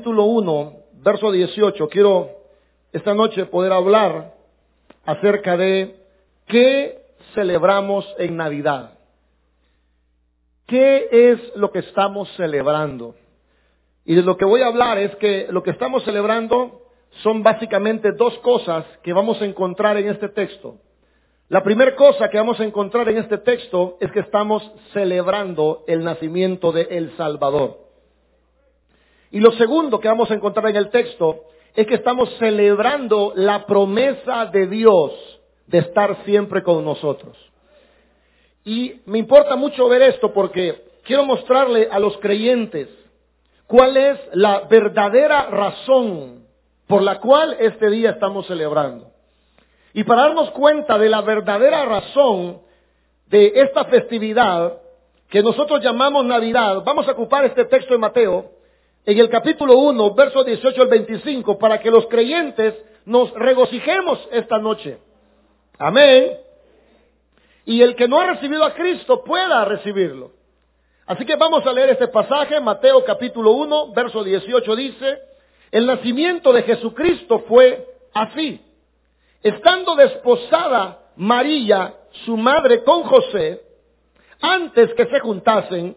capítulo 1, verso 18, quiero esta noche poder hablar acerca de qué celebramos en Navidad. ¿Qué es lo que estamos celebrando? Y de lo que voy a hablar es que lo que estamos celebrando son básicamente dos cosas que vamos a encontrar en este texto. La primera cosa que vamos a encontrar en este texto es que estamos celebrando el nacimiento de El Salvador. Y lo segundo que vamos a encontrar en el texto es que estamos celebrando la promesa de Dios de estar siempre con nosotros. Y me importa mucho ver esto porque quiero mostrarle a los creyentes cuál es la verdadera razón por la cual este día estamos celebrando. Y para darnos cuenta de la verdadera razón de esta festividad que nosotros llamamos Navidad, vamos a ocupar este texto de Mateo en el capítulo 1, verso 18 al 25, para que los creyentes nos regocijemos esta noche. Amén. Y el que no ha recibido a Cristo pueda recibirlo. Así que vamos a leer este pasaje, Mateo capítulo 1, verso 18 dice, el nacimiento de Jesucristo fue así. Estando desposada María, su madre, con José, antes que se juntasen,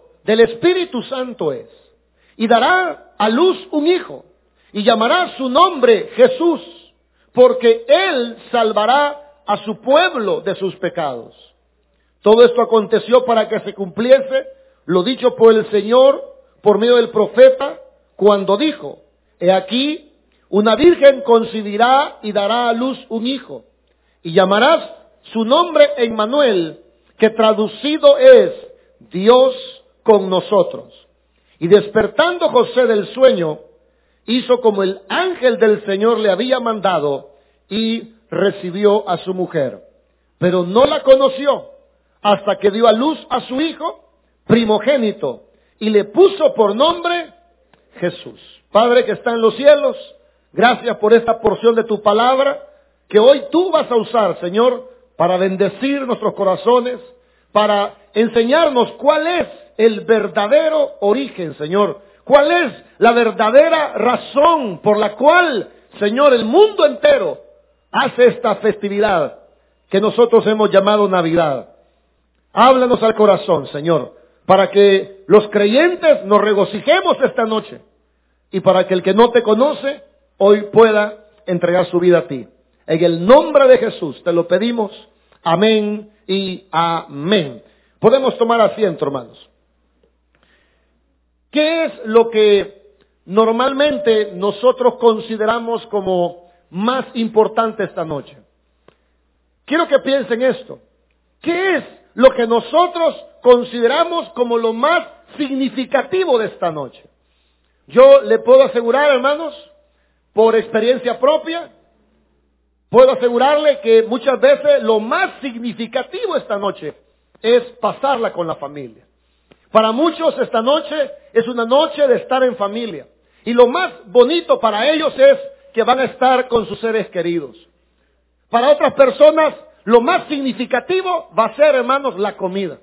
del Espíritu Santo es, y dará a luz un hijo, y llamará su nombre Jesús, porque él salvará a su pueblo de sus pecados. Todo esto aconteció para que se cumpliese lo dicho por el Señor por medio del profeta, cuando dijo, he aquí, una virgen concebirá y dará a luz un hijo, y llamarás su nombre Emmanuel, que traducido es Dios con nosotros. Y despertando José del sueño, hizo como el ángel del Señor le había mandado y recibió a su mujer. Pero no la conoció hasta que dio a luz a su hijo primogénito y le puso por nombre Jesús. Padre que está en los cielos, Gracias por esta porción de tu palabra que hoy tú vas a usar, Señor, para bendecir nuestros corazones, para enseñarnos cuál es el verdadero origen, Señor. ¿Cuál es la verdadera razón por la cual, Señor, el mundo entero hace esta festividad que nosotros hemos llamado Navidad? Háblanos al corazón, Señor, para que los creyentes nos regocijemos esta noche y para que el que no te conoce hoy pueda entregar su vida a ti. En el nombre de Jesús te lo pedimos. Amén y amén. Podemos tomar asiento, hermanos. ¿Qué es lo que normalmente nosotros consideramos como más importante esta noche? Quiero que piensen esto. ¿Qué es lo que nosotros consideramos como lo más significativo de esta noche? Yo le puedo asegurar, hermanos, por experiencia propia, puedo asegurarle que muchas veces lo más significativo esta noche es pasarla con la familia. Para muchos esta noche es una noche de estar en familia. Y lo más bonito para ellos es que van a estar con sus seres queridos. Para otras personas, lo más significativo va a ser, hermanos, la comida.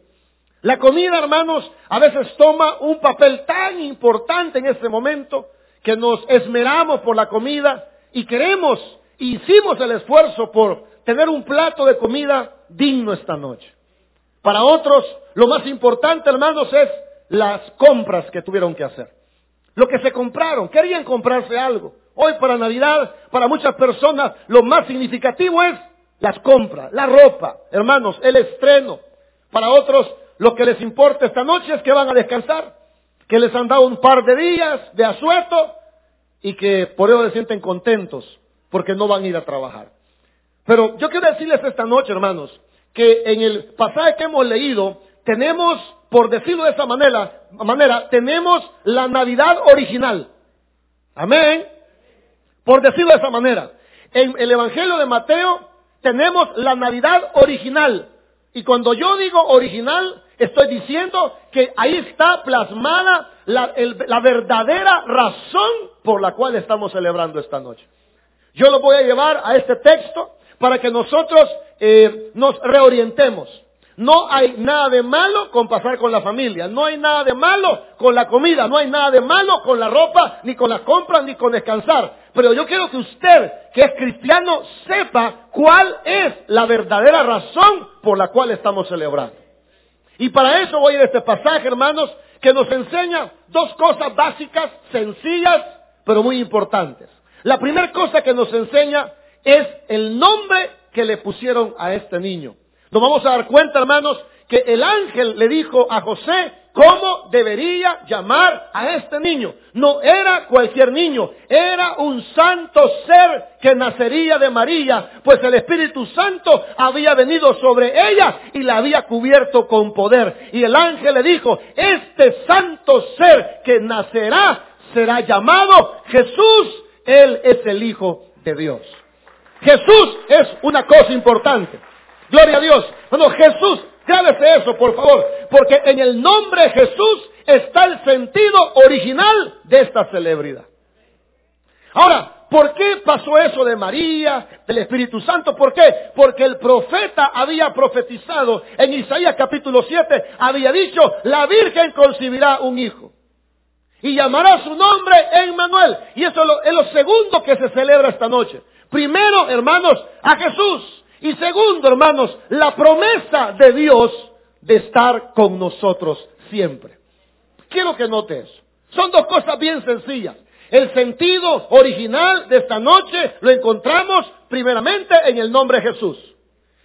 La comida, hermanos, a veces toma un papel tan importante en este momento que nos esmeramos por la comida y queremos, hicimos el esfuerzo por tener un plato de comida digno esta noche. Para otros, lo más importante, hermanos, es las compras que tuvieron que hacer. Lo que se compraron, querían comprarse algo. Hoy para Navidad, para muchas personas, lo más significativo es las compras, la ropa, hermanos, el estreno. Para otros, lo que les importa esta noche es que van a descansar que les han dado un par de días de asueto y que por eso se sienten contentos porque no van a ir a trabajar. Pero yo quiero decirles esta noche, hermanos, que en el pasaje que hemos leído tenemos, por decirlo de esa manera, tenemos la Navidad original. Amén. Por decirlo de esa manera, en el Evangelio de Mateo tenemos la Navidad original. Y cuando yo digo original, estoy diciendo que ahí está plasmada la, la, verdadera razón por la cual estamos celebrando esta noche. Yo lo voy a llevar a este texto para que nosotros eh, nos reorientemos. No hay nada de malo con pasar con la familia, no hay nada de malo con la comida, no hay nada de malo con la ropa, ni con las compras, ni con descansar. Pero yo quiero que usted, que es cristiano, sepa cuál es la verdadera razón por la cual estamos celebrando. Y para eso voy a este pasaje, hermanos, que nos enseña dos cosas básicas, sencillas, pero muy importantes. La primera cosa que nos enseña es el nombre que le pusieron a este niño. Nos vamos a dar cuenta, hermanos, que el ángel le dijo a José cómo debería llamar a este niño. No era cualquier niño, era un santo ser que nacería de María, pues el Espíritu Santo había venido sobre ella y la había cubierto con poder. Y el ángel le dijo, este santo ser que nacerá será llamado Jesús, él es el Hijo de Dios. Jesús es una cosa importante. Gloria a Dios. Bueno, Jesús, grábese eso, por favor, porque en el nombre de Jesús está el sentido original de esta celebridad. Ahora, ¿por qué pasó eso de María, del Espíritu Santo? ¿Por qué? Porque el profeta había profetizado en Isaías capítulo 7, había dicho, la Virgen concebirá un hijo. Y llamará su nombre Emmanuel. Y eso es lo, es lo segundo que se celebra esta noche. Primero, hermanos, a Jesús. Y segundo, hermanos, la promesa de Dios de estar con nosotros siempre. Quiero que notes. Son dos cosas bien sencillas. El sentido original de esta noche lo encontramos primeramente en el nombre de Jesús.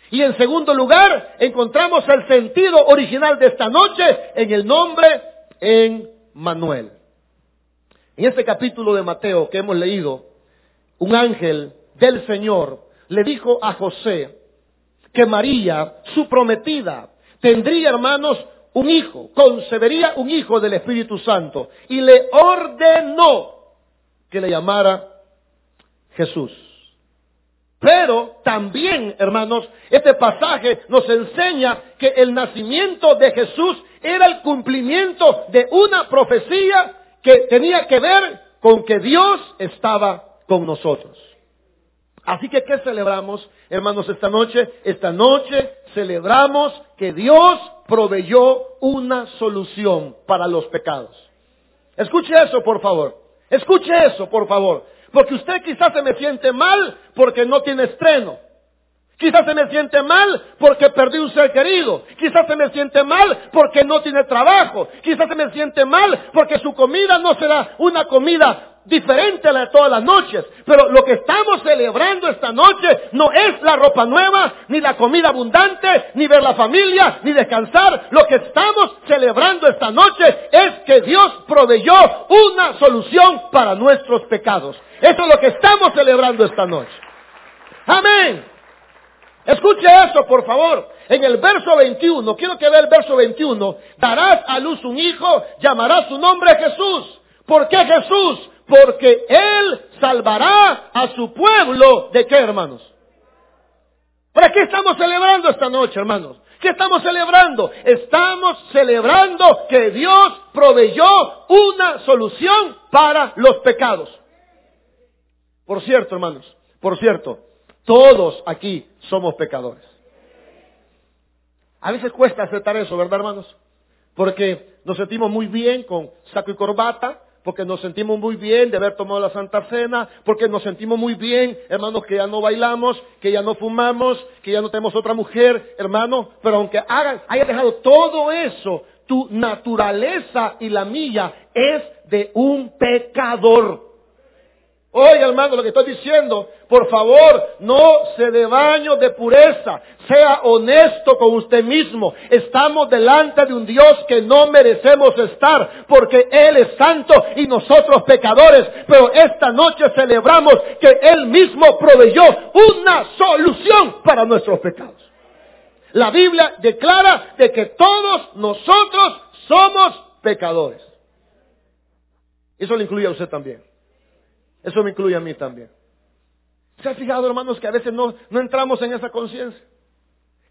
Y en segundo lugar, encontramos el sentido original de esta noche en el nombre en Manuel. En este capítulo de Mateo que hemos leído, un ángel del Señor le dijo a José que María, su prometida, tendría, hermanos, un hijo, concebería un hijo del Espíritu Santo y le ordenó que le llamara Jesús. Pero también, hermanos, este pasaje nos enseña que el nacimiento de Jesús era el cumplimiento de una profecía que tenía que ver con que Dios estaba con nosotros. Así que, ¿qué celebramos, hermanos, esta noche? Esta noche celebramos que Dios proveyó una solución para los pecados. Escuche eso, por favor. Escuche eso, por favor. Porque usted quizás se me siente mal porque no tiene estreno. Quizás se me siente mal porque perdí un ser querido. Quizás se me siente mal porque no tiene trabajo. Quizás se me siente mal porque su comida no será una comida diferente a la de todas las noches. Pero lo que estamos celebrando esta noche no es la ropa nueva, ni la comida abundante, ni ver la familia, ni descansar. Lo que estamos celebrando esta noche es que Dios proveyó una solución para nuestros pecados. Eso es lo que estamos celebrando esta noche. Amén. Escuche eso, por favor. En el verso 21, quiero que vea el verso 21. Darás a luz un hijo, llamarás su nombre Jesús. ¿Por qué Jesús? porque Él salvará a su pueblo de qué, hermanos. ¿Para qué estamos celebrando esta noche, hermanos? ¿Qué estamos celebrando? Estamos celebrando que Dios proveyó una solución para los pecados. Por cierto, hermanos, por cierto, todos aquí somos pecadores. A veces cuesta aceptar eso, ¿verdad, hermanos? Porque nos sentimos muy bien con saco y corbata, porque nos sentimos muy bien de haber tomado la Santa Cena, porque nos sentimos muy bien, hermanos, que ya no bailamos, que ya no fumamos, que ya no tenemos otra mujer, hermano, pero aunque hagan, haya dejado todo eso, tu naturaleza y la mía es de un pecador. Oye, hermano, lo que estoy diciendo, por favor, no se dé baño de pureza. Sea honesto con usted mismo. Estamos delante de un Dios que no merecemos estar porque Él es santo y nosotros pecadores. Pero esta noche celebramos que Él mismo proveyó una solución para nuestros pecados. La Biblia declara de que todos nosotros somos pecadores. Eso le incluye a usted también. Eso me incluye a mí también. ¿Se ha fijado, hermanos, que a veces no, no entramos en esa conciencia?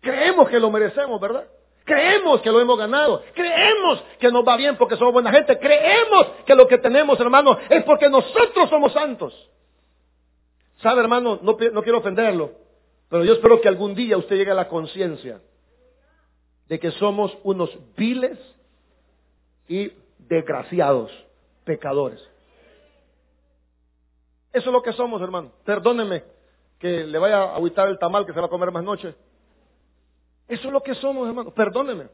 Creemos que lo merecemos, ¿verdad? Creemos que lo hemos ganado. Creemos que nos va bien porque somos buena gente. Creemos que lo que tenemos, hermano, es porque nosotros somos santos. ¿Sabe, hermano? No, no quiero ofenderlo, pero yo espero que algún día usted llegue a la conciencia de que somos unos viles y desgraciados pecadores. Eso es lo que somos, hermano. Perdóneme que le vaya a agüitar el tamal que se va a comer más noche. Eso es lo que somos, hermano. Perdóneme.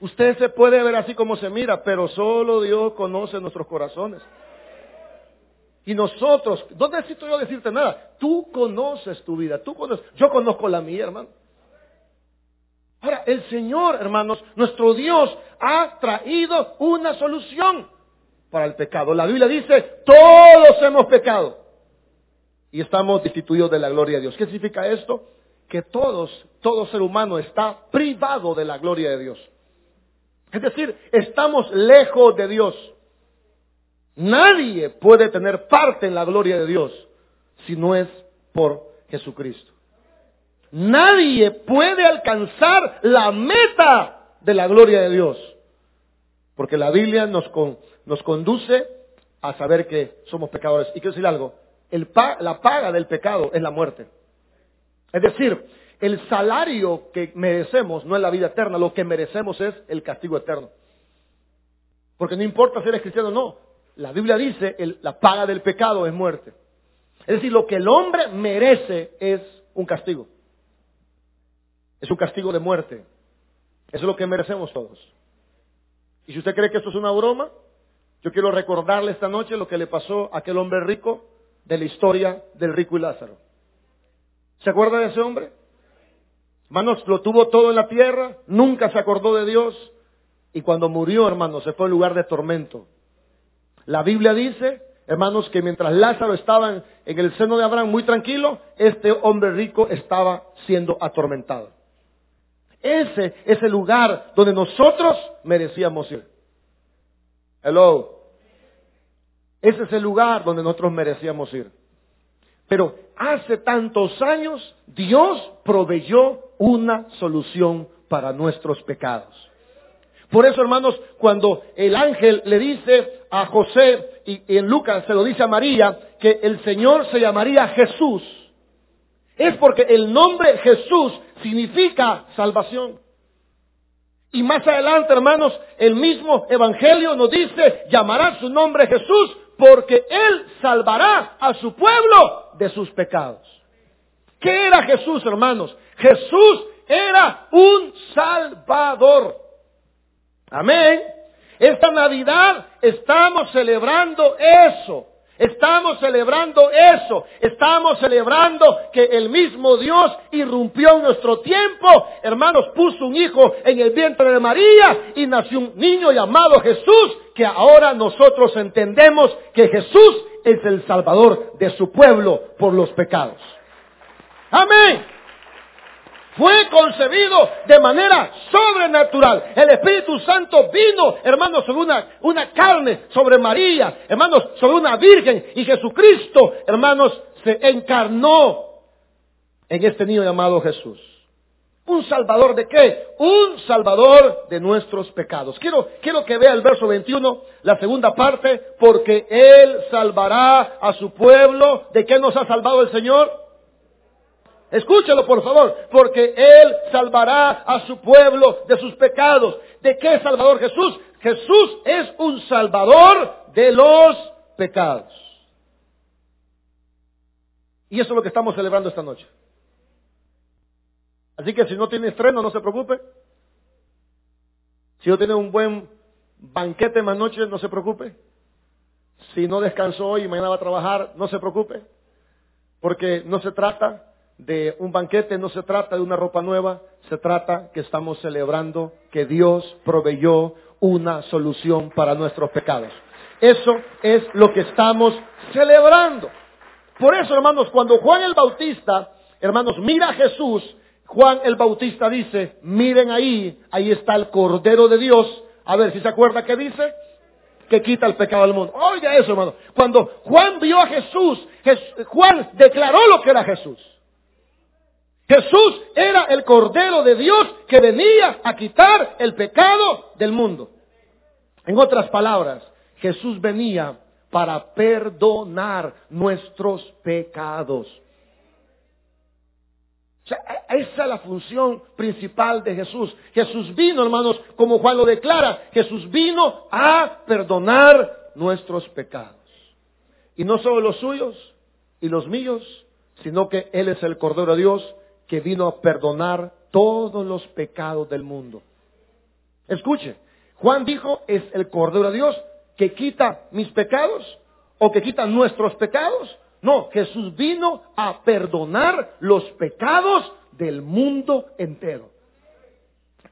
Usted se puede ver así como se mira, pero solo Dios conoce nuestros corazones. Y nosotros, no necesito yo decirte nada. Tú conoces tu vida, tú conoces. Yo conozco la mía, hermano. Ahora, el Señor, hermanos, nuestro Dios ha traído una solución para el pecado. La Biblia dice, todos hemos pecado y estamos destituidos de la gloria de Dios. ¿Qué significa esto? Que todos, todo ser humano está privado de la gloria de Dios. Es decir, estamos lejos de Dios. Nadie puede tener parte en la gloria de Dios si no es por Jesucristo. Nadie puede alcanzar la meta de la gloria de Dios. Porque la Biblia nos, nos conduce a saber que somos pecadores. Y quiero decir algo, la paga del pecado es la muerte. Es decir, el salario que merecemos no es la vida eterna, lo que merecemos es el castigo eterno. Porque no importa si eres cristiano o no, la Biblia dice el, la paga del pecado es muerte. Es decir, lo que el hombre merece es un castigo. Es un castigo de muerte. Eso es lo que merecemos todos. Y si usted cree que esto es una broma, yo quiero recordarle esta noche lo que le pasó a aquel hombre rico de la historia del rico y Lázaro. ¿Se acuerda de ese hombre? Hermanos, lo tuvo todo en la tierra, nunca se acordó de Dios y cuando murió, hermanos, se fue al lugar de tormento. La Biblia dice, hermanos, que mientras Lázaro estaba en el seno de Abraham muy tranquilo, este hombre rico estaba siendo atormentado. Ese es el lugar donde nosotros merecíamos ir. Hello. Ese es el lugar donde nosotros merecíamos ir. Pero hace tantos años Dios proveyó una solución para nuestros pecados. Por eso, hermanos, cuando el ángel le dice a José, y, en Lucas se lo dice a María, que el Señor se llamaría Jesús, es porque el nombre Jesús significa salvación. Y más adelante, hermanos, el mismo Evangelio nos dice, llamará su nombre Jesús porque Él salvará a su pueblo de sus pecados. ¿Qué era Jesús, hermanos? Jesús era un salvador. Amén. Esta Navidad estamos celebrando eso. Estamos celebrando eso. Estamos celebrando que el mismo Dios irrumpió en nuestro tiempo. Hermanos, puso un hijo en el vientre de María y nació un niño llamado Jesús, que ahora nosotros entendemos que Jesús es el Salvador de su pueblo por los pecados. Amén fue concebido de manera sobrenatural. El Espíritu Santo vino, hermanos, sobre una, una carne, sobre María, hermanos, sobre una virgen. Y Jesucristo, hermanos, se encarnó en este niño llamado Jesús. ¿Un salvador de qué? Un salvador de nuestros pecados. Quiero, quiero que vea el verso 21, la segunda parte, porque Él salvará a su pueblo. ¿De qué nos ha salvado el Señor? Escúchelo por favor, porque Él salvará a su pueblo de sus pecados. ¿De qué Salvador Jesús? Jesús es un Salvador de los pecados. Y eso es lo que estamos celebrando esta noche. Así que si no tiene estreno, no se preocupe. Si no tiene un buen banquete más noche, no se preocupe. Si no descansó hoy y mañana va a trabajar, no se preocupe. Porque no se trata de un banquete no se trata de una ropa nueva, se trata que estamos celebrando que Dios proveyó una solución para nuestros pecados. Eso es lo que estamos celebrando. Por eso, hermanos, cuando Juan el Bautista, hermanos, mira a Jesús, Juan el Bautista dice, miren ahí, ahí está el Cordero de Dios. A ver si se acuerda qué dice. que quita el pecado del mundo. Oiga eso, hermano. Cuando Juan vio a Jesús, Juan declaró lo que era Jesús. Jesús era el Cordero de Dios que venía a quitar el pecado del mundo. En otras palabras, Jesús venía para perdonar nuestros pecados. esa es la función principal de Jesús. Jesús vino, hermanos, como Juan lo declara, Jesús vino a perdonar nuestros pecados. Y no solo los suyos y los míos, sino que Él es el Cordero de Dios que vino a perdonar todos los pecados del mundo. Escuche, Juan dijo, es el Cordero de Dios que quita mis pecados o que quita nuestros pecados. No, Jesús vino a perdonar los pecados del mundo entero.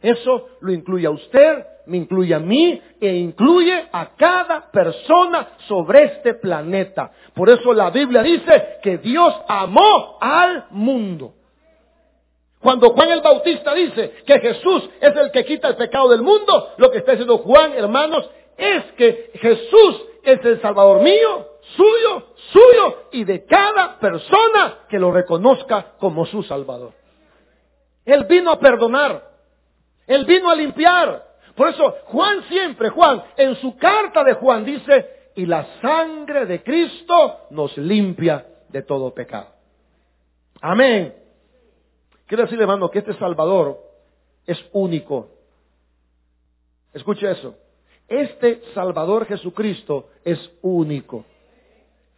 Eso lo incluye a usted, me incluye a mí e incluye a cada persona sobre este planeta. Por eso la Biblia dice que Dios amó al mundo. Cuando Juan el Bautista dice que Jesús es el que quita el pecado del mundo, lo que está diciendo Juan, hermanos, es que Jesús es el Salvador mío, suyo, suyo y de cada persona que lo reconozca como su Salvador. Él vino a perdonar, Él vino a limpiar. Por eso Juan siempre, Juan, en su carta de Juan dice, y la sangre de Cristo nos limpia de todo pecado. Amén. Quiero decirle, hermano, que este Salvador es único. Escuche eso. Este Salvador Jesucristo es único.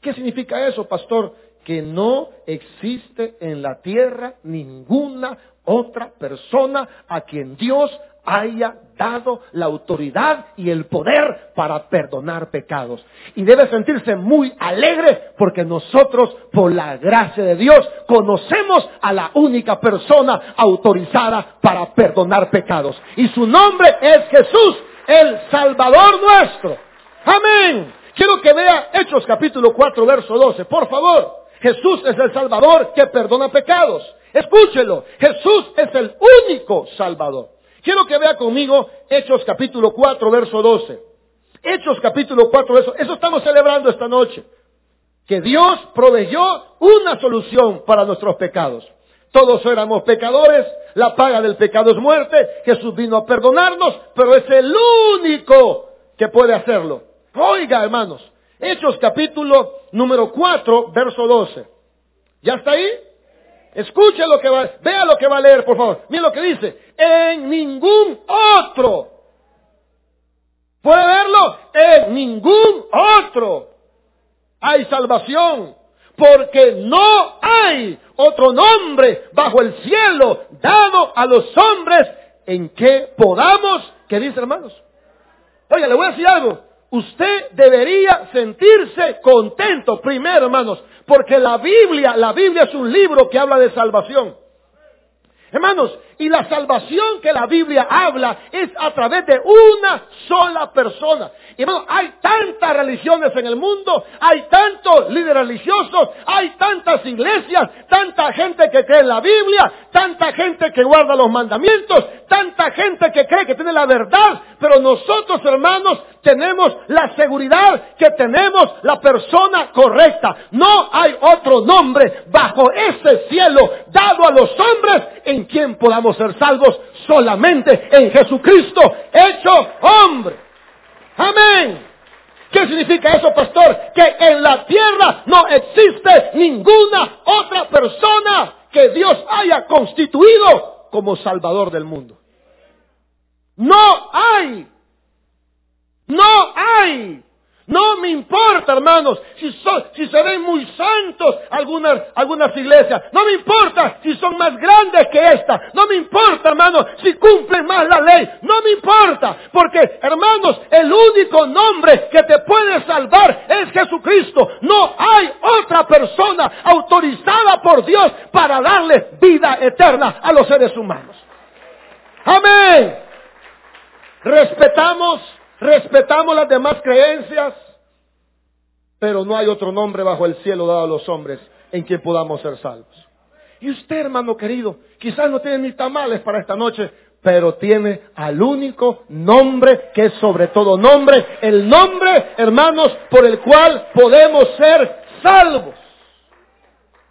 ¿Qué significa eso, pastor? Que no existe en la tierra ninguna otra persona a quien Dios haya dado la autoridad y el poder para perdonar pecados. Y debe sentirse muy alegre porque nosotros, por la gracia de Dios, conocemos a la única persona autorizada para perdonar pecados. Y su nombre es Jesús, el Salvador nuestro. Amén. Quiero que vea Hechos capítulo 4, verso 12, por favor. Jesús es el Salvador que perdona pecados. Escúchelo. Jesús es el único Salvador. Quiero que vea conmigo Hechos capítulo 4, verso 12. Hechos capítulo 4, verso. Eso estamos celebrando esta noche. Que Dios proveyó una solución para nuestros pecados. Todos éramos pecadores, la paga del pecado es muerte, Jesús vino a perdonarnos, pero es el único que puede hacerlo. Oiga, hermanos, Hechos capítulo número 4, verso 12. ¿Ya está ahí? Escuche lo que va, vea lo que va a leer, por favor. Mira lo que dice. En ningún otro. ¿Puede verlo? En ningún otro hay salvación. Porque no hay otro nombre bajo el cielo dado a los hombres en que podamos, ¿qué dice hermanos? Oiga, le voy a decir algo. Usted debería sentirse contento primero, hermanos, porque la Biblia, la Biblia es un libro que habla de salvación. Hermanos, y la salvación que la Biblia habla es a través de una sola persona. Y hermanos, hay tantas religiones en el mundo, hay tantos líderes religiosos, hay tantas iglesias, tanta gente que cree en la Biblia, tanta gente que guarda los mandamientos, tanta gente que cree que tiene la verdad, pero nosotros hermanos tenemos la seguridad que tenemos la persona correcta. No hay otro nombre bajo ese cielo dado a los hombres en quien podamos ser salvos solamente en Jesucristo hecho hombre. Amén. ¿Qué significa eso, pastor? Que en la tierra no existe ninguna otra persona que Dios haya constituido como Salvador del mundo. No hay. No hay. No me importa, hermanos, si, son, si se ven muy santos algunas, algunas iglesias. No me importa si son más grandes que esta. No me importa, hermanos, si cumplen más la ley. No me importa. Porque, hermanos, el único nombre que te puede salvar es Jesucristo. No hay otra persona autorizada por Dios para darle vida eterna a los seres humanos. Amén. Respetamos respetamos las demás creencias, pero no hay otro nombre bajo el cielo dado a los hombres en quien podamos ser salvos. Y usted, hermano querido, quizás no tiene ni tamales para esta noche, pero tiene al único nombre que es sobre todo nombre, el nombre, hermanos, por el cual podemos ser salvos.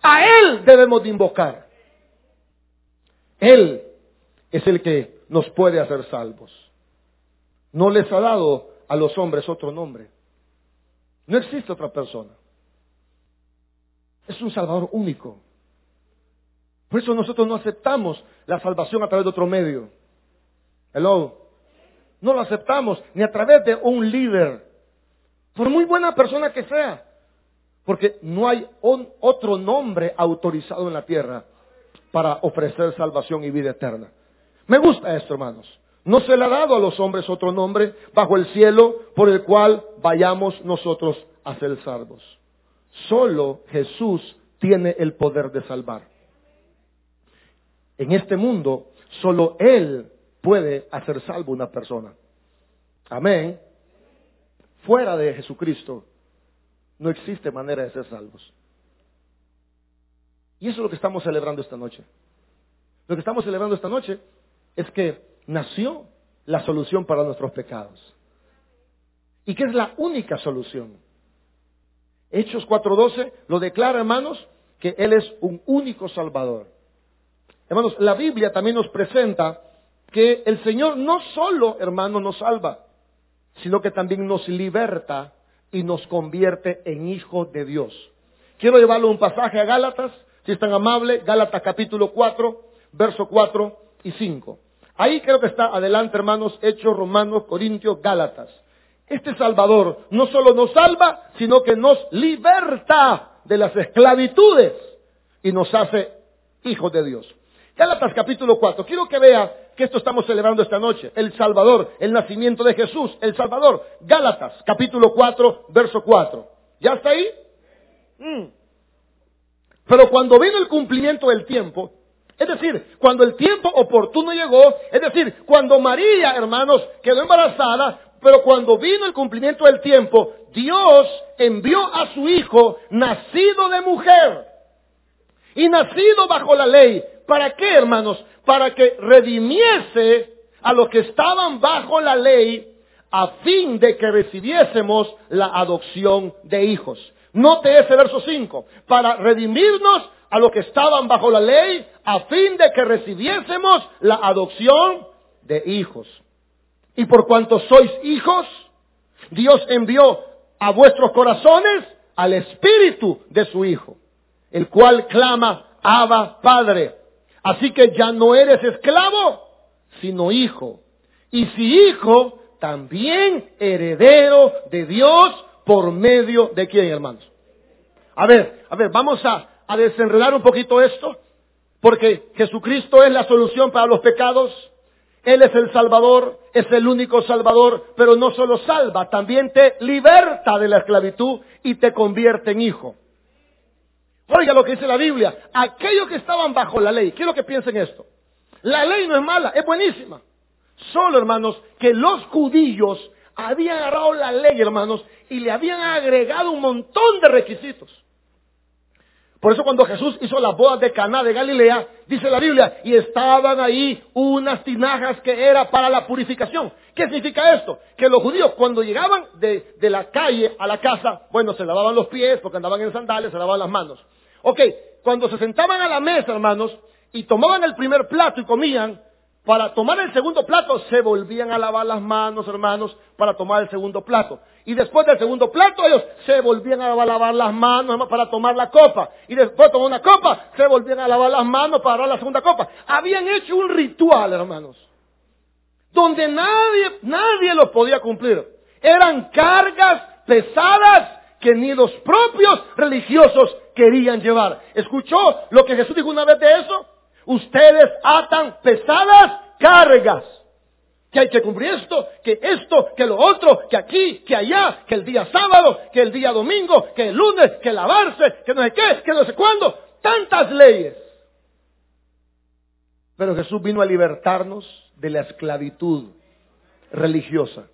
A Él debemos de invocar. Él es el que nos puede hacer salvos. No les ha dado a los hombres otro nombre. No existe otra persona. Es un Salvador único. Por eso nosotros no aceptamos la salvación a través de otro medio. Hello. No lo aceptamos ni a través de un líder. Por muy buena persona que sea. Porque no hay otro nombre autorizado en la tierra para ofrecer salvación y vida eterna. Me gusta esto, hermanos. No se le ha dado a los hombres otro nombre bajo el cielo por el cual vayamos nosotros a ser salvos. Solo Jesús tiene el poder de salvar. En este mundo, solo Él puede hacer salvo una persona. Amén. Fuera de Jesucristo no existe manera de ser salvos. Y eso es lo que estamos celebrando esta noche. Lo que estamos celebrando esta noche es que nació la solución para nuestros pecados. Y que es la única solución. Hechos 4.12 lo declara, hermanos, que Él es un único Salvador. Hermanos, la Biblia también nos presenta que el Señor no solo, hermanos, nos salva, sino que también nos liberta y nos convierte en hijos de Dios. Quiero llevarlo un pasaje a Gálatas, si es tan amable, Gálatas capítulo 4, verso 4 y 5. Ahí creo que está adelante, hermanos, Hechos, Romanos, Corintios, Gálatas. Este Salvador no solo nos salva, sino que nos liberta de las esclavitudes y nos hace hijos de Dios. Gálatas capítulo 4. Quiero que vea que esto estamos celebrando esta noche. El Salvador, el nacimiento de Jesús, el Salvador. Gálatas capítulo 4, verso 4. ¿Ya está ahí? Mm. Pero cuando vino el cumplimiento del tiempo, es decir, cuando el tiempo oportuno llegó, es decir, cuando María, hermanos, quedó embarazada, pero cuando vino el cumplimiento del tiempo, Dios envió a su Hijo, nacido de mujer y nacido bajo la ley, ¿Para qué, hermanos? Para que redimiese a los que estaban bajo la ley a fin de que recibiésemos la adopción de hijos. Note ese verso 5. Para redimirnos a los que estaban bajo la ley a fin de que recibiésemos la adopción de hijos. Y por cuanto sois hijos, Dios envió a vuestros corazones al espíritu de su Hijo, el cual clama, Abba Padre. Así que ya no eres esclavo, sino hijo. Y si hijo, también heredero de Dios por medio de quién, hermanos. A ver, a ver, vamos a, a desenredar un poquito esto, porque Jesucristo es la solución para los pecados. Él es el Salvador, es el único Salvador, pero no solo salva, también te liberta de la esclavitud y te convierte en hijo. Oiga lo que dice la Biblia. Aquellos que estaban bajo la ley, quiero que piensen esto. La ley no es mala, es buenísima. Solo, hermanos, que los judíos habían agarrado la ley, hermanos, y le habían agregado un montón de requisitos. Por eso cuando Jesús hizo las bodas de Caná de Galilea, dice la Biblia, y estaban ahí unas tinajas que era para la purificación. ¿Qué significa esto? Que los judíos cuando llegaban de, de la calle a la casa, bueno, se lavaban los pies porque andaban en sandales, se lavaban las manos. Ok, cuando se sentaban a la mesa, hermanos, y tomaban el primer plato y comían, para tomar el segundo plato se volvían a lavar las manos, hermanos, para tomar el segundo plato. Y después del segundo plato ellos se volvían a lavar las manos para tomar la copa. Y después de tomar una copa, se volvían a lavar las manos para dar la segunda copa. Habían hecho un ritual, hermanos, donde nadie, nadie lo podía cumplir. Eran cargas pesadas que ni los propios religiosos querían llevar. ¿Escuchó lo que Jesús dijo una vez de eso? Ustedes atan pesadas cargas. Que hay que cumplir esto, que esto, que lo otro, que aquí, que allá, que el día sábado, que el día domingo, que el lunes, que lavarse, que no sé qué, que no sé cuándo. Tantas leyes. Pero Jesús vino a libertarnos de la esclavitud religiosa.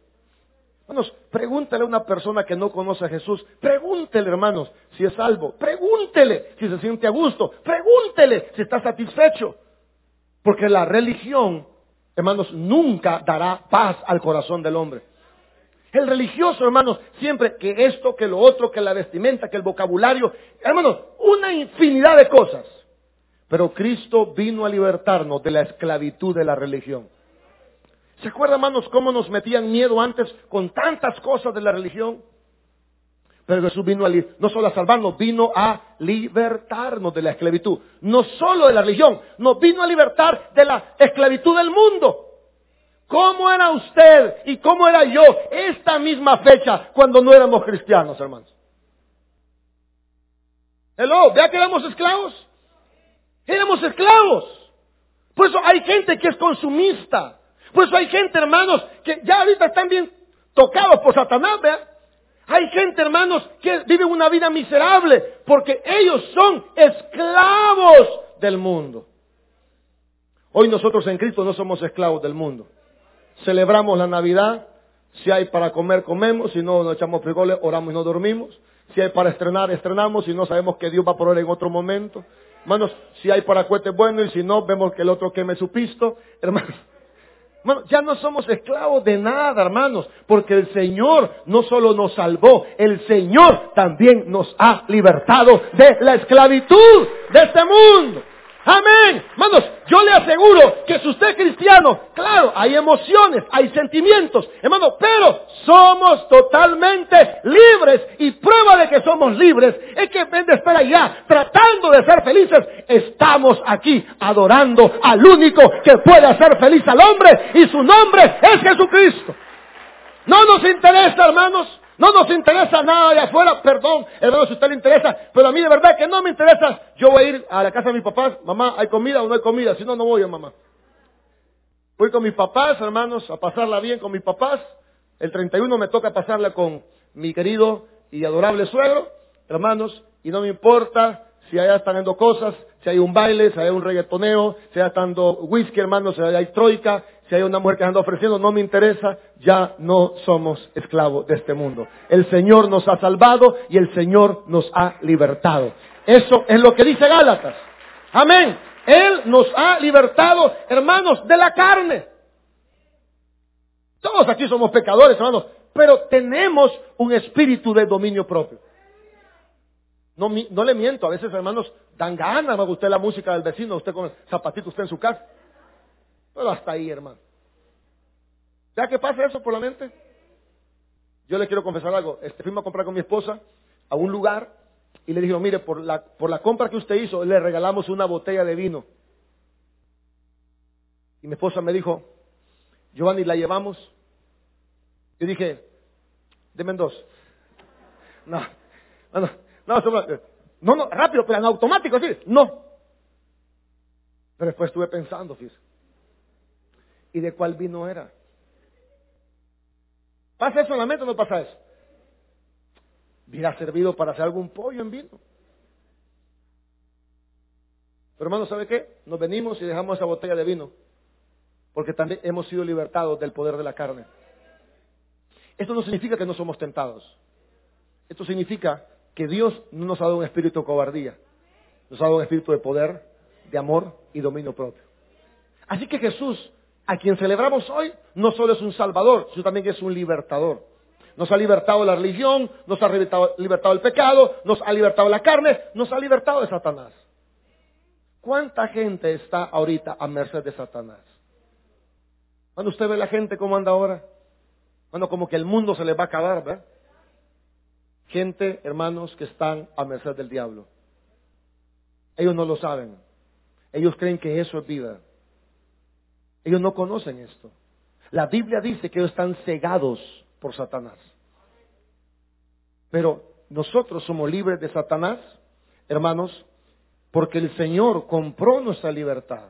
Hermanos, pregúntele a una persona que no conoce a Jesús, pregúntele, hermanos, si es salvo, pregúntele si se siente a gusto, pregúntele si está satisfecho. Porque la religión hermanos, nunca dará paz al corazón del hombre. El religioso, hermanos, siempre que esto, que lo otro, que la vestimenta, que el vocabulario, hermanos, una infinidad de cosas. Pero Cristo vino a libertarnos de la esclavitud de la religión. ¿Se acuerdan, hermanos, cómo nos metían miedo antes con tantas cosas de la religión? Pero Jesús vino a, no solo a salvarnos, vino a libertarnos de la esclavitud. No solo de la religión, nos vino a libertar de la esclavitud del mundo. ¿Cómo era usted y cómo era yo esta misma fecha cuando no éramos cristianos, hermanos? Hello, vea que éramos esclavos. Éramos esclavos. Por eso hay gente que es consumista. Por eso hay gente, hermanos, que ya ahorita están bien tocados por Satanás, vea. Hay gente, hermanos, que vive una vida miserable porque ellos son esclavos del mundo. Hoy nosotros en Cristo no somos esclavos del mundo celebramos la Navidad, si hay para comer, comemos, si no, nos echamos frijoles, oramos y no dormimos. Si hay para estrenar, estrenamos, si no sabemos que Dios va a poner en otro momento. Hermanos, si hay para cohete bueno y si no, vemos que el otro queme su pisto. Hermanos, ya no somos esclavos de nada, hermanos, porque el Señor no solo nos salvó, el Señor también nos ha libertado de la esclavitud de este mundo. Amén. Hermanos, yo le aseguro que si usted es cristiano, claro, hay emociones, hay sentimientos, hermano, pero somos totalmente libres y prueba de que somos libres es que en vez de estar allá tratando de ser felices, estamos aquí adorando al único que puede hacer feliz al hombre y su nombre es Jesucristo. No nos interesa, hermanos, no nos interesa nada de afuera, perdón, hermano, si usted le interesa, pero a mí de verdad que no me interesa. Yo voy a ir a la casa de mis papás, mamá, ¿hay comida o no hay comida? Si no, no voy mamá. Voy con mis papás, hermanos, a pasarla bien con mis papás. El 31 me toca pasarla con mi querido y adorable suegro, hermanos, y no me importa si allá están dando cosas, si hay un baile, si hay un reggaetoneo, si allá están dando whisky, hermanos, si hay troika, si hay una mujer que anda ofreciendo, no me interesa, ya no somos esclavos de este mundo. El Señor nos ha salvado y el Señor nos ha libertado. Eso es lo que dice Gálatas. Amén. Él nos ha libertado, hermanos, de la carne. Todos aquí somos pecadores, hermanos, pero tenemos un espíritu de dominio propio. No, le miento, a veces, hermanos, dan ganas, me gusta la música del vecino, usted con el zapatito, usted en su casa. Pero hasta ahí, hermano. ¿Ya que pasa eso por la mente? Yo le quiero confesar algo. Este, fuimos a comprar con mi esposa a un lugar y le dijeron, mire, por la, por la compra que usted hizo, le regalamos una botella de vino. Y mi esposa me dijo, Giovanni, ¿la llevamos? Yo dije, denme dos. No, no, no, no, no, rápido, pero en automático, así. No. Pero después estuve pensando, fíjese. ¿Y de cuál vino era? ¿Pasa eso en la mente o no pasa eso? Hubiera servido para hacer algún pollo en vino. Pero hermano, ¿sabe qué? Nos venimos y dejamos esa botella de vino. Porque también hemos sido libertados del poder de la carne. Esto no significa que no somos tentados. Esto significa que Dios no nos ha dado un espíritu de cobardía. Nos ha dado un espíritu de poder, de amor y dominio propio. Así que Jesús a quien celebramos hoy no solo es un salvador, sino también es un libertador. Nos ha libertado la religión, nos ha libertado, libertado el pecado, nos ha libertado la carne, nos ha libertado de Satanás. ¿Cuánta gente está ahorita a merced de Satanás? Cuando usted ve la gente cómo anda ahora, bueno, como que el mundo se le va a acabar, ¿verdad? Gente, hermanos, que están a merced del diablo. Ellos no lo saben. Ellos creen que eso es vida. Ellos no conocen esto. La Biblia dice que ellos están cegados por Satanás. Pero nosotros somos libres de Satanás, hermanos, porque el Señor compró nuestra libertad.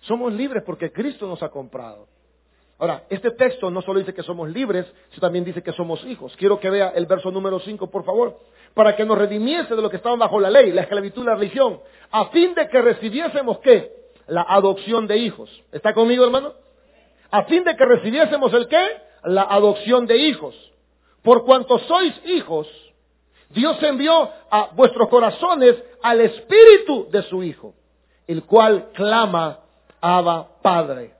Somos libres porque Cristo nos ha comprado. Ahora, este texto no solo dice que somos libres, sino también dice que somos hijos. Quiero que vea el verso número 5, por favor. Para que nos redimiese de lo que estaban bajo la ley, la esclavitud y la religión, a fin de que recibiésemos qué? La adopción de hijos. ¿Está conmigo, hermano? A fin de que recibiésemos el qué? La adopción de hijos. Por cuanto sois hijos, Dios envió a vuestros corazones al espíritu de su Hijo, el cual clama, Abba Padre.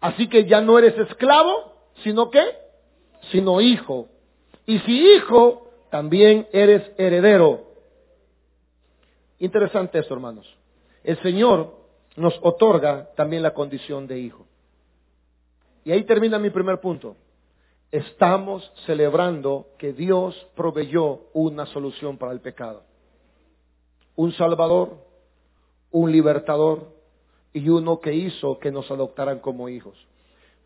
Así que ya no eres esclavo, sino qué? Sino hijo. Y si hijo, también eres heredero. Interesante esto, hermanos. El Señor nos otorga también la condición de hijo. Y ahí termina mi primer punto. Estamos celebrando que Dios proveyó una solución para el pecado. Un Salvador, un libertador y uno que hizo que nos adoptaran como hijos.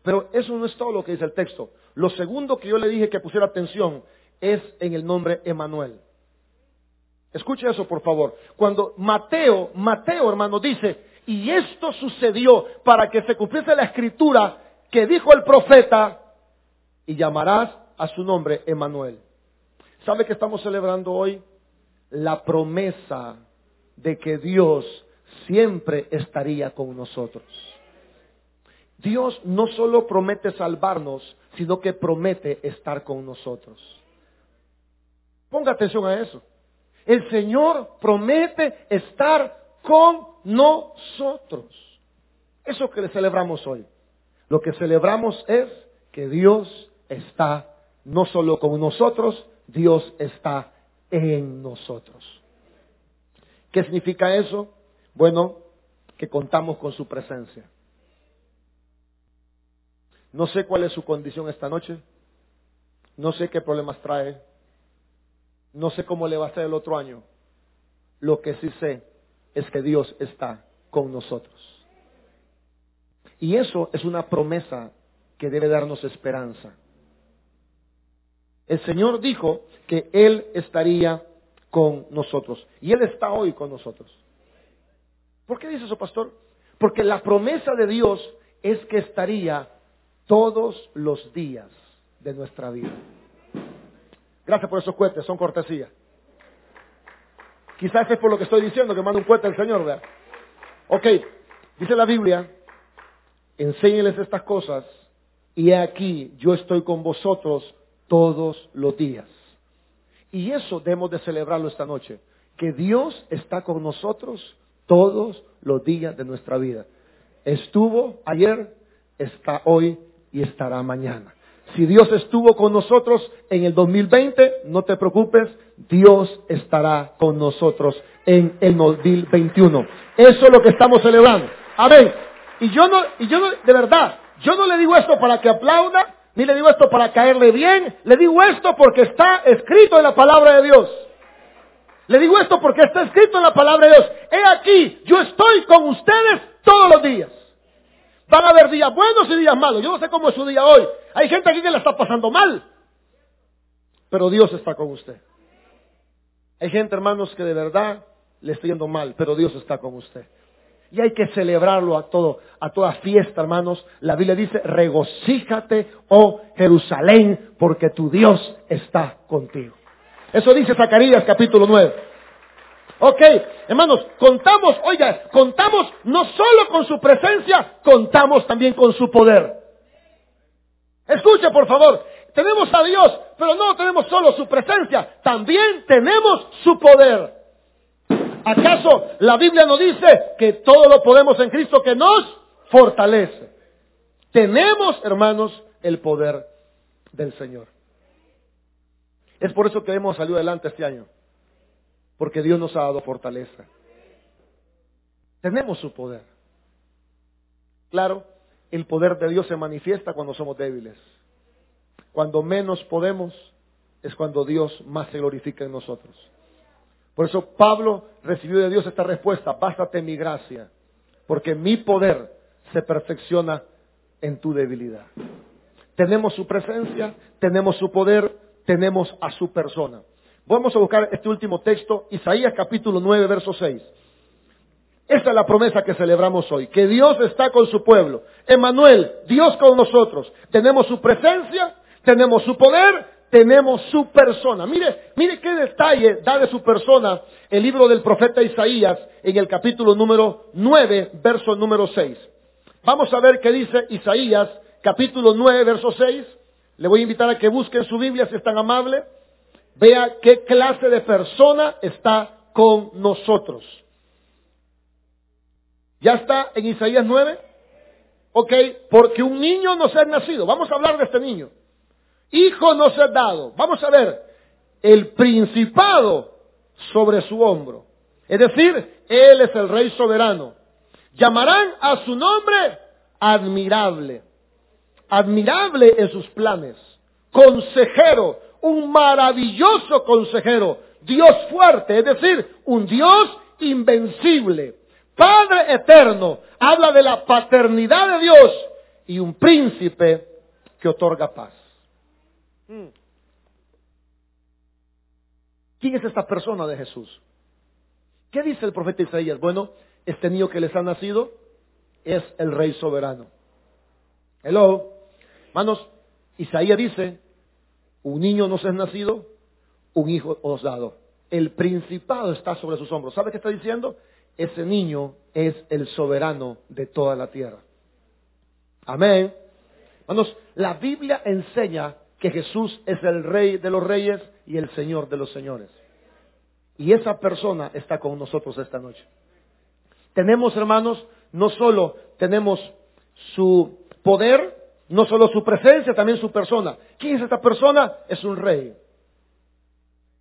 Pero eso no es todo lo que dice el texto. Lo segundo que yo le dije que pusiera atención es en el nombre Emanuel. Escuche eso, por favor. Cuando Mateo, Mateo, hermano, dice, y esto sucedió para que se cumpliese la escritura que dijo el profeta, y llamarás a su nombre Emanuel. ¿Sabe que estamos celebrando hoy? La promesa de que Dios siempre estaría con nosotros. Dios no solo promete salvarnos, sino que promete estar con nosotros. Ponga atención a eso. El Señor promete estar con nosotros. Eso que le celebramos hoy. Lo que celebramos es que Dios está no solo con nosotros, Dios está en nosotros. ¿Qué significa eso? Bueno, que contamos con su presencia. No sé cuál es su condición esta noche. No sé qué problemas trae. No sé cómo le va a ser el otro año. Lo que sí sé es que Dios está con nosotros. Y eso es una promesa que debe darnos esperanza. El Señor dijo que Él estaría con nosotros. Y Él está hoy con nosotros. ¿Por qué dice eso, pastor? Porque la promesa de Dios es que estaría todos los días de nuestra vida. Gracias por esos cohetes, son cortesía. Quizás es por lo que estoy diciendo que manda un cohete al Señor, ¿verdad? Ok, dice la Biblia, enséñeles estas cosas y aquí yo estoy con vosotros todos los días. Y eso debemos de celebrarlo esta noche, que Dios está con nosotros todos los días de nuestra vida. Estuvo ayer, está hoy y estará mañana. Si Dios estuvo con nosotros en el 2020, no te preocupes, Dios estará con nosotros en el 2021. Eso es lo que estamos celebrando. Amén. Y yo no, y yo no, de verdad, yo no le digo esto para que aplauda, ni le digo esto para caerle bien, le digo esto porque está escrito en la palabra de Dios. Le digo esto porque está escrito en la palabra de Dios. He aquí, yo estoy con ustedes todos los días. Van a haber días buenos y días malos. Yo no sé cómo es su día hoy. Hay gente aquí que la está pasando mal. Pero Dios está con usted. Hay gente, hermanos, que de verdad le está yendo mal, pero Dios está con usted. Y hay que celebrarlo a todo, a toda fiesta, hermanos. La Biblia dice, regocíjate, oh Jerusalén, porque tu Dios está contigo. Eso dice Zacarías capítulo 9. Ok, hermanos, contamos, oiga, contamos no solo con su presencia, contamos también con su poder. Escuche, por favor, tenemos a Dios, pero no tenemos solo su presencia, también tenemos su poder. ¿Acaso la Biblia nos dice que todo lo podemos en Cristo que nos fortalece? Tenemos, hermanos, el poder del Señor. Es por eso que hemos salido adelante este año porque Dios nos ha dado fortaleza. Tenemos su poder. Claro, el poder de Dios se manifiesta cuando somos débiles. Cuando menos podemos es cuando Dios más se glorifica en nosotros. Por eso Pablo recibió de Dios esta respuesta, bástate mi gracia, porque mi poder se perfecciona en tu debilidad. Tenemos su presencia, tenemos su poder, tenemos a su persona. Vamos a buscar este último texto, Isaías capítulo 9, verso 6. Esta es la promesa que celebramos hoy, que Dios está con su pueblo. Emanuel, Dios con nosotros. Tenemos su presencia, tenemos su poder, tenemos su persona. Mire, mire qué detalle da de su persona el libro del profeta Isaías en el capítulo número 9, verso número 6. Vamos a ver qué dice Isaías, capítulo 9, verso 6. Le voy a invitar a que busquen su Biblia si es tan amable. Vea qué clase de persona está con nosotros. ¿Ya está en Isaías 9? ¿ok? Porque un niño nos ha nacido. Vamos a hablar de este niño. Hijo nos ha dado. Vamos a ver. El principado sobre su hombro. Es decir, Él es el Rey soberano. Llamarán a su nombre admirable. Admirable en sus planes. Consejero. Un maravilloso consejero. Dios fuerte. Es decir, un Dios invencible. Padre eterno. Habla de la paternidad de Dios. Y un príncipe que otorga paz. Mm. ¿Quién es esta persona de Jesús? ¿Qué dice el profeta Isaías? Bueno, este niño que les ha nacido es el rey soberano. Hello. Hermanos, Isaías dice, un niño nos es nacido, un hijo os dado. El principado está sobre sus hombros. ¿Sabe qué está diciendo? Ese niño es el soberano de toda la tierra. Amén. Hermanos, la Biblia enseña que Jesús es el rey de los reyes y el señor de los señores. Y esa persona está con nosotros esta noche. Tenemos, hermanos, no solo tenemos su poder, no solo su presencia, también su persona. ¿Quién es esta persona? Es un rey.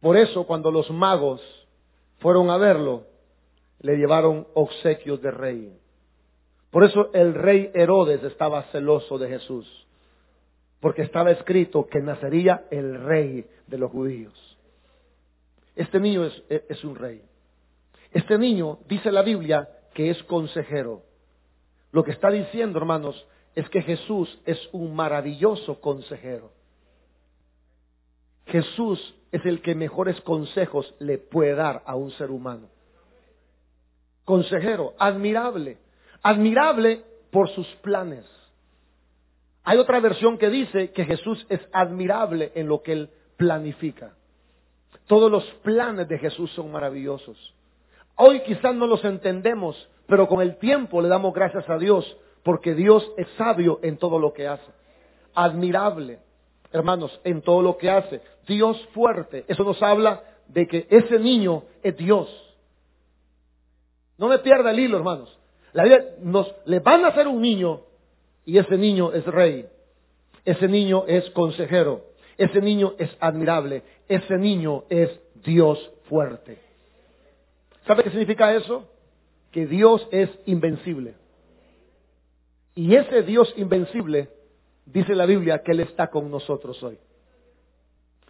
Por eso cuando los magos fueron a verlo, le llevaron obsequios de rey. Por eso el rey Herodes estaba celoso de Jesús, porque estaba escrito que nacería el rey de los judíos. Este niño es, es un rey. Este niño, dice la Biblia, que es consejero. Lo que está diciendo, hermanos, es que Jesús es un maravilloso consejero. Jesús es el que mejores consejos le puede dar a un ser humano. Consejero, admirable, admirable por sus planes. Hay otra versión que dice que Jesús es admirable en lo que él planifica. Todos los planes de Jesús son maravillosos. Hoy quizás no los entendemos, pero con el tiempo le damos gracias a Dios porque Dios es sabio en todo lo que hace. Admirable, hermanos, en todo lo que hace. Dios fuerte. Eso nos habla de que ese niño es Dios. No me pierda el hilo, hermanos. La vida nos le van a hacer un niño y ese niño es rey. Ese niño es consejero. Ese niño es admirable. Ese niño es Dios fuerte. ¿Sabe qué significa eso? Que Dios es invencible. Y ese Dios invencible, dice la Biblia, que Él está con nosotros hoy.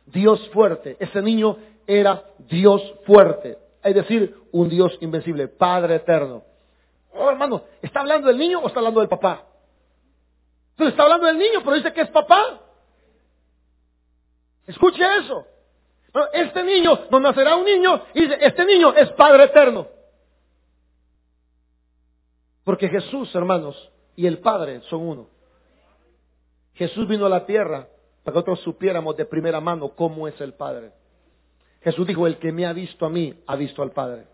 Dios fuerte. Ese niño era Dios fuerte. Es decir, un Dios invencible, Padre eterno. Oh, hermano, ¿está hablando del niño o está hablando del papá? Entonces está hablando del niño, pero dice que es papá. Escuche eso. Este niño no nacerá un niño y dice, este niño es Padre eterno. Porque Jesús, hermanos, y el Padre son uno. Jesús vino a la tierra para que nosotros supiéramos de primera mano cómo es el Padre. Jesús dijo, el que me ha visto a mí, ha visto al Padre.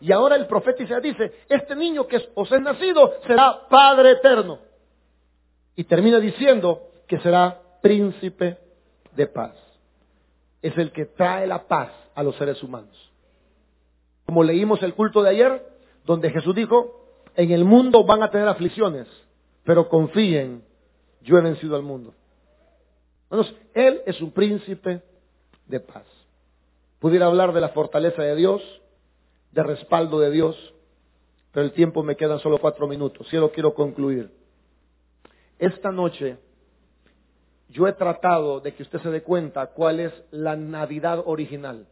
Y ahora el profeta dice, este niño que os es nacido será Padre eterno. Y termina diciendo que será príncipe de paz es el que trae la paz a los seres humanos. Como leímos el culto de ayer, donde Jesús dijo, en el mundo van a tener aflicciones, pero confíen, yo he vencido al mundo. Él es un príncipe de paz. Pudiera hablar de la fortaleza de Dios, de respaldo de Dios, pero el tiempo me quedan solo cuatro minutos. Si lo quiero concluir. Esta noche yo he tratado de que usted se dé cuenta cuál es la Navidad original.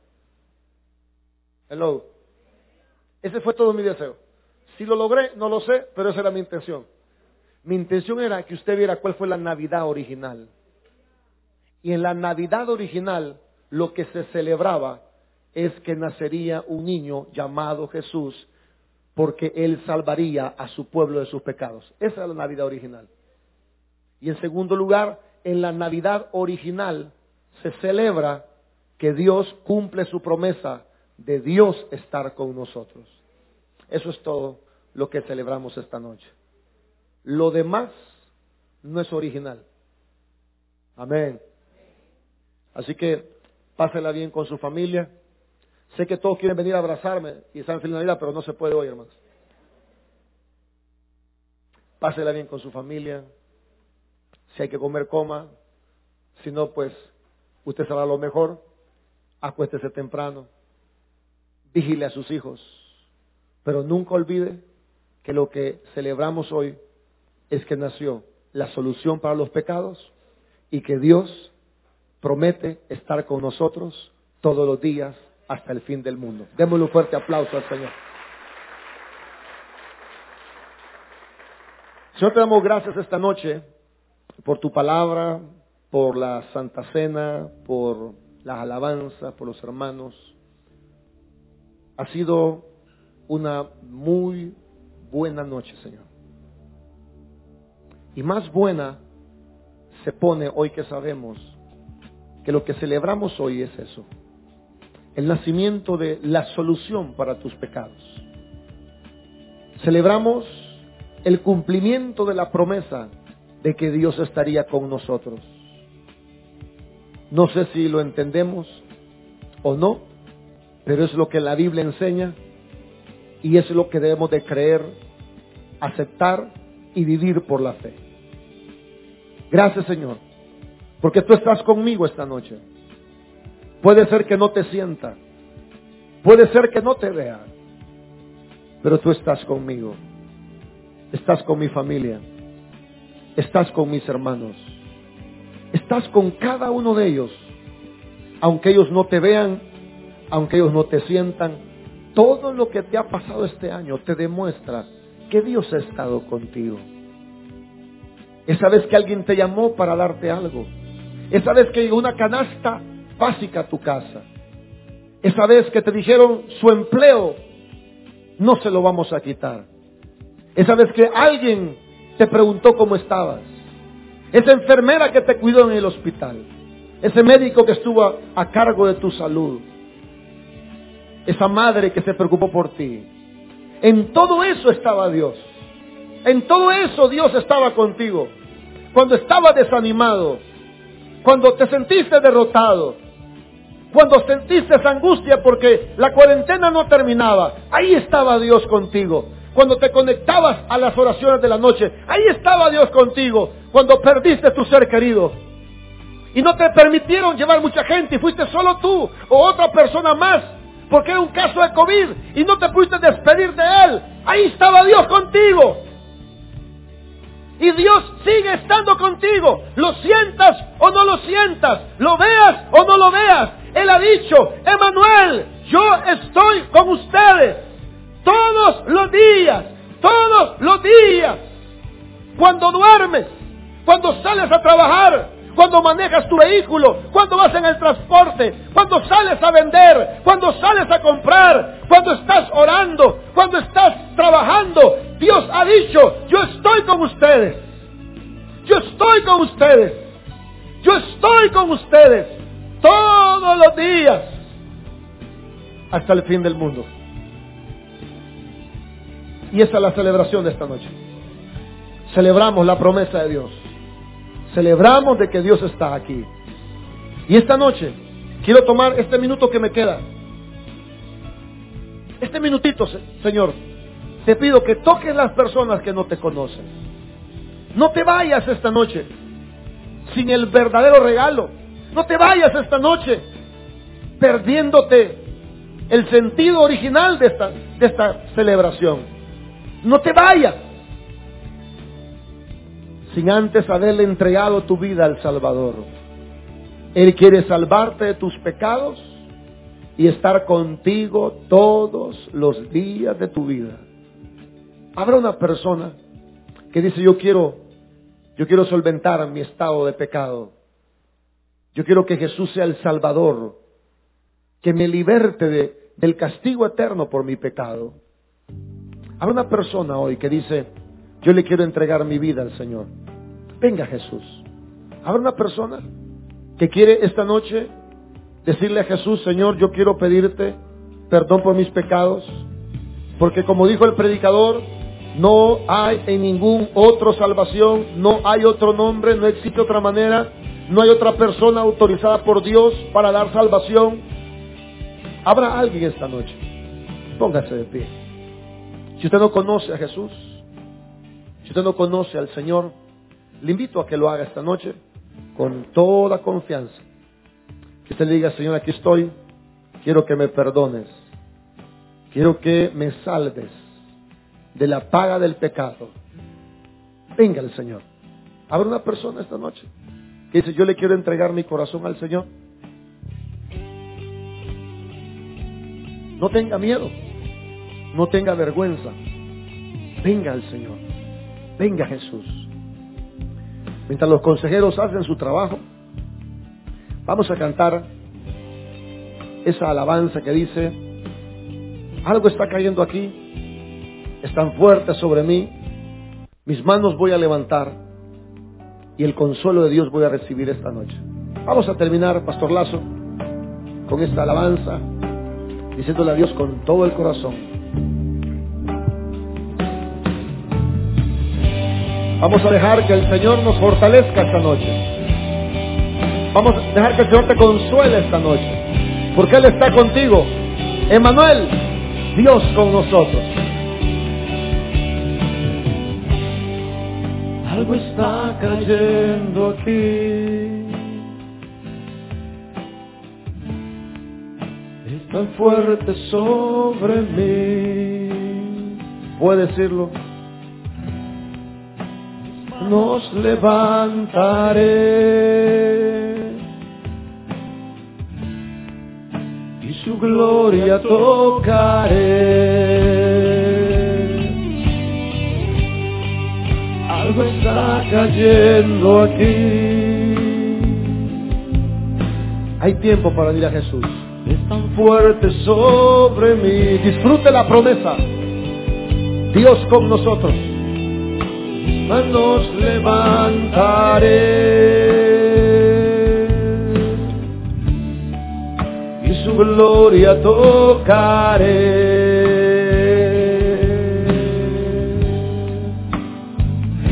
Hello. Ese fue todo mi deseo. Si lo logré, no lo sé, pero esa era mi intención. Mi intención era que usted viera cuál fue la Navidad original. Y en la Navidad original lo que se celebraba es que nacería un niño llamado Jesús porque él salvaría a su pueblo de sus pecados. Esa era la Navidad original. Y en segundo lugar, en la Navidad original se celebra que Dios cumple su promesa de Dios estar con nosotros. Eso es todo lo que celebramos esta noche. Lo demás no es original. Amén. Así que pásela bien con su familia. Sé que todos quieren venir a abrazarme y están feliz Navidad, pero no se puede hoy, hermanos. pásela bien con su familia. Si hay que comer, coma. Si no, pues usted sabrá lo mejor. Acuéstese temprano. Vigile a sus hijos. Pero nunca olvide que lo que celebramos hoy es que nació la solución para los pecados y que Dios promete estar con nosotros todos los días hasta el fin del mundo. Démosle un fuerte aplauso al Señor. Señor, te damos gracias esta noche por tu palabra, por la Santa Cena, por las alabanzas, por los hermanos. Ha sido una muy buena noche, Señor. Y más buena se pone hoy que sabemos que lo que celebramos hoy es eso, el nacimiento de la solución para tus pecados. Celebramos el cumplimiento de la promesa de que Dios estaría con nosotros. No sé si lo entendemos o no, pero es lo que la Biblia enseña y es lo que debemos de creer, aceptar y vivir por la fe. Gracias Señor, porque tú estás conmigo esta noche. Puede ser que no te sienta, puede ser que no te vea, pero tú estás conmigo. Estás con mi familia, estás con mis hermanos, estás con cada uno de ellos, aunque ellos no te vean, aunque ellos no te sientan, todo lo que te ha pasado este año te demuestra que Dios ha estado contigo. Esa vez que alguien te llamó para darte algo. Esa vez que llegó una canasta básica a tu casa. Esa vez que te dijeron su empleo no se lo vamos a quitar. Esa vez que alguien te preguntó cómo estabas. Esa enfermera que te cuidó en el hospital. Ese médico que estuvo a cargo de tu salud. Esa madre que se preocupó por ti. En todo eso estaba Dios. En todo eso Dios estaba contigo. Cuando estabas desanimado, cuando te sentiste derrotado, cuando sentiste esa angustia porque la cuarentena no terminaba, ahí estaba Dios contigo. Cuando te conectabas a las oraciones de la noche, ahí estaba Dios contigo. Cuando perdiste tu ser querido y no te permitieron llevar mucha gente y fuiste solo tú o otra persona más porque era un caso de COVID y no te pudiste despedir de él, ahí estaba Dios contigo. Y Dios sigue estando contigo. Lo sientas o no lo sientas. Lo veas o no lo veas. Él ha dicho, Emanuel, yo estoy con ustedes. Todos los días. Todos los días. Cuando duermes. Cuando sales a trabajar cuando manejas tu vehículo, cuando vas en el transporte, cuando sales a vender, cuando sales a comprar, cuando estás orando, cuando estás trabajando. Dios ha dicho, yo estoy con ustedes. Yo estoy con ustedes. Yo estoy con ustedes todos los días hasta el fin del mundo. Y esa es la celebración de esta noche. Celebramos la promesa de Dios. Celebramos de que Dios está aquí. Y esta noche quiero tomar este minuto que me queda. Este minutito, Señor, te pido que toques las personas que no te conocen. No te vayas esta noche sin el verdadero regalo. No te vayas esta noche perdiéndote el sentido original de esta, de esta celebración. No te vayas sin antes haberle entregado tu vida al Salvador. Él quiere salvarte de tus pecados y estar contigo todos los días de tu vida. Habrá una persona que dice, yo quiero, yo quiero solventar mi estado de pecado. Yo quiero que Jesús sea el Salvador, que me liberte de, del castigo eterno por mi pecado. Habrá una persona hoy que dice, yo le quiero entregar mi vida al Señor. Venga Jesús. Habrá una persona que quiere esta noche decirle a Jesús, Señor, yo quiero pedirte perdón por mis pecados, porque como dijo el predicador, no hay en ningún otro salvación, no hay otro nombre, no existe otra manera, no hay otra persona autorizada por Dios para dar salvación. Habrá alguien esta noche. Póngase de pie. Si usted no conoce a Jesús, Si usted no conoce al Señor, le invito a que lo haga esta noche con toda confianza. Que usted le diga, Señor, aquí estoy, quiero que me perdones, quiero que me salves de la paga del pecado. Venga el Señor. Habrá una persona esta noche que dice, yo le quiero entregar mi corazón al Señor. No tenga miedo, no tenga vergüenza. Venga al Señor, venga Jesús. Mientras los consejeros hacen su trabajo, vamos a cantar esa alabanza que dice, algo está cayendo aquí, es tan fuerte sobre mí, mis manos voy a levantar y el consuelo de Dios voy a recibir esta noche. Vamos a terminar, Pastor Lazo, con esta alabanza, diciéndole a Dios con todo el corazón. Vamos a dejar que el Señor nos fortalezca esta noche. Vamos a dejar que el Señor te consuele esta noche. Porque Él está contigo. Emanuel, Dios con nosotros. Algo está cayendo aquí. Es tan fuerte sobre mí. ¿Puede decirlo? Nos levantaré su gloria tocaré. Algo está cayendo aquí. Hay tiempo para ir a Jesús. Es tan fuerte sobre mí. Disfrute la promesa. Dios con nosotros. Nos levantaré su gloria tocaré.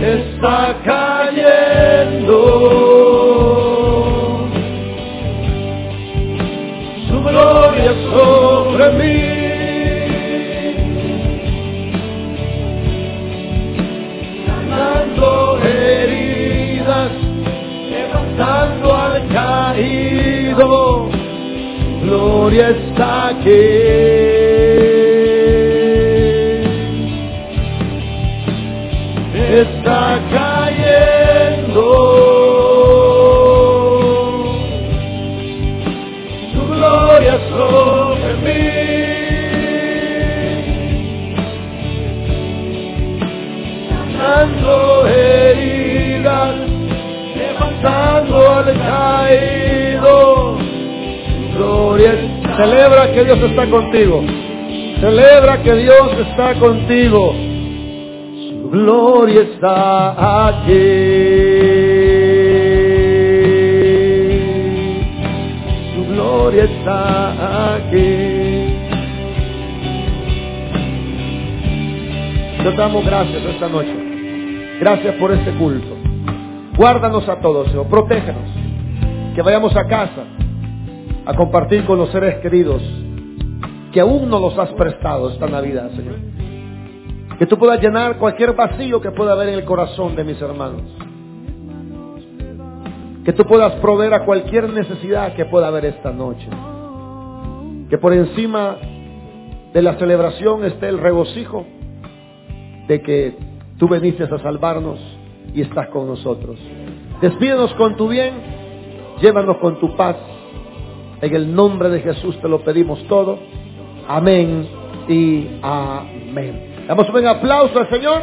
Está cayendo gloria está aquí. Está cayendo su gloria sobre mí. sanando heridas, levantando al caído. Celebra que Dios está contigo. Celebra que Dios está contigo. su gloria está aquí. Su gloria está aquí. Te damos gracias esta noche. Gracias por este culto. Guárdanos a todos, Señor. Protégenos. Que vayamos a casa a compartir con los seres queridos que aún no los has prestado esta Navidad, Señor. Que tú puedas llenar cualquier vacío que pueda haber en el corazón de mis hermanos. Que tú puedas proveer a cualquier necesidad que pueda haber esta noche. Que por encima de la celebración esté el regocijo de que tú veniste a salvarnos y estás con nosotros. Despídenos con tu bien, llévanos con tu paz. En el nombre de Jesús te lo pedimos todo. Amén y amén. Damos un aplauso al Señor.